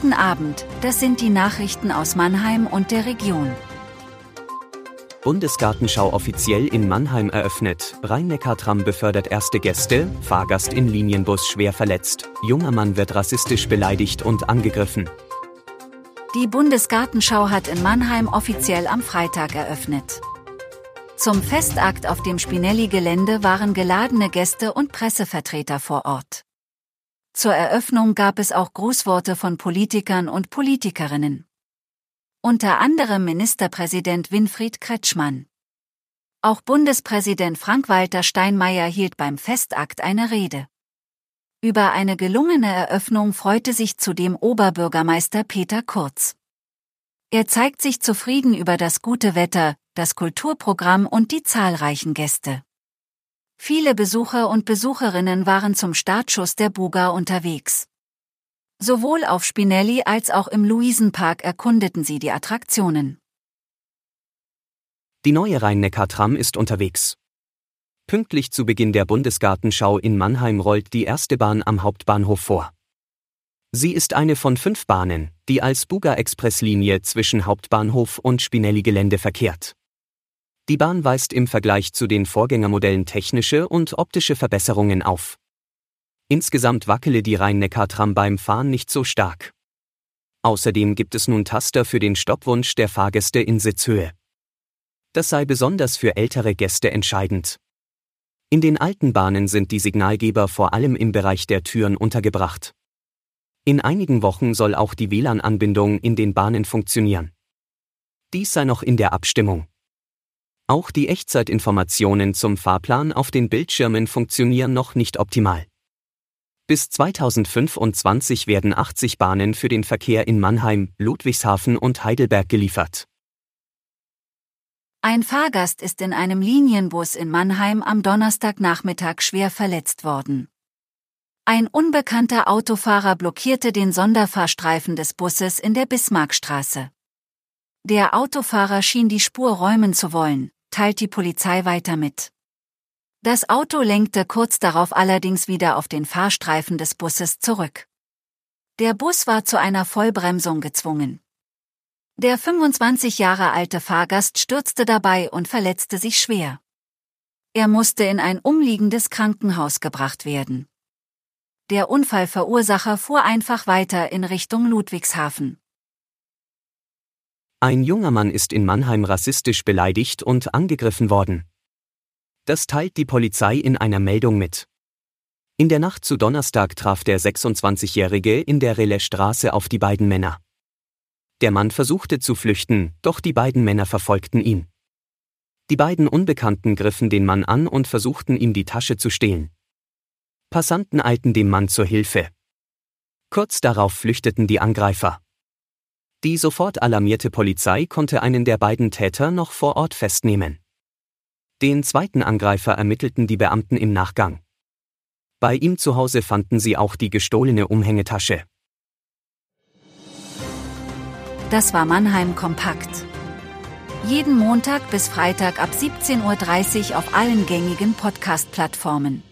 Guten Abend, das sind die Nachrichten aus Mannheim und der Region. Bundesgartenschau offiziell in Mannheim eröffnet. Rhein-Neckar-Tram befördert erste Gäste, Fahrgast in Linienbus schwer verletzt. Junger Mann wird rassistisch beleidigt und angegriffen. Die Bundesgartenschau hat in Mannheim offiziell am Freitag eröffnet. Zum Festakt auf dem Spinelli-Gelände waren geladene Gäste und Pressevertreter vor Ort. Zur Eröffnung gab es auch Grußworte von Politikern und Politikerinnen. Unter anderem Ministerpräsident Winfried Kretschmann. Auch Bundespräsident Frank-Walter Steinmeier hielt beim Festakt eine Rede. Über eine gelungene Eröffnung freute sich zudem Oberbürgermeister Peter Kurz. Er zeigt sich zufrieden über das gute Wetter, das Kulturprogramm und die zahlreichen Gäste. Viele Besucher und Besucherinnen waren zum Startschuss der Buga unterwegs. Sowohl auf Spinelli als auch im Luisenpark erkundeten sie die Attraktionen. Die neue Rhein-Neckar-Tram ist unterwegs. Pünktlich zu Beginn der Bundesgartenschau in Mannheim rollt die erste Bahn am Hauptbahnhof vor. Sie ist eine von fünf Bahnen, die als Buga-Expresslinie zwischen Hauptbahnhof und Spinelli-Gelände verkehrt. Die Bahn weist im Vergleich zu den Vorgängermodellen technische und optische Verbesserungen auf. Insgesamt wackele die Rhein-Neckar-Tram beim Fahren nicht so stark. Außerdem gibt es nun Taster für den Stoppwunsch der Fahrgäste in Sitzhöhe. Das sei besonders für ältere Gäste entscheidend. In den alten Bahnen sind die Signalgeber vor allem im Bereich der Türen untergebracht. In einigen Wochen soll auch die WLAN-Anbindung in den Bahnen funktionieren. Dies sei noch in der Abstimmung. Auch die Echtzeitinformationen zum Fahrplan auf den Bildschirmen funktionieren noch nicht optimal. Bis 2025 werden 80 Bahnen für den Verkehr in Mannheim, Ludwigshafen und Heidelberg geliefert. Ein Fahrgast ist in einem Linienbus in Mannheim am Donnerstagnachmittag schwer verletzt worden. Ein unbekannter Autofahrer blockierte den Sonderfahrstreifen des Busses in der Bismarckstraße. Der Autofahrer schien die Spur räumen zu wollen, teilt die Polizei weiter mit. Das Auto lenkte kurz darauf allerdings wieder auf den Fahrstreifen des Busses zurück. Der Bus war zu einer Vollbremsung gezwungen. Der 25 Jahre alte Fahrgast stürzte dabei und verletzte sich schwer. Er musste in ein umliegendes Krankenhaus gebracht werden. Der Unfallverursacher fuhr einfach weiter in Richtung Ludwigshafen. Ein junger Mann ist in Mannheim rassistisch beleidigt und angegriffen worden. Das teilt die Polizei in einer Meldung mit. In der Nacht zu Donnerstag traf der 26-Jährige in der Relais-Straße auf die beiden Männer. Der Mann versuchte zu flüchten, doch die beiden Männer verfolgten ihn. Die beiden Unbekannten griffen den Mann an und versuchten ihm die Tasche zu stehlen. Passanten eilten dem Mann zur Hilfe. Kurz darauf flüchteten die Angreifer. Die sofort alarmierte Polizei konnte einen der beiden Täter noch vor Ort festnehmen. Den zweiten Angreifer ermittelten die Beamten im Nachgang. Bei ihm zu Hause fanden sie auch die gestohlene Umhängetasche. Das war Mannheim Kompakt. Jeden Montag bis Freitag ab 17.30 Uhr auf allen gängigen Podcast-Plattformen.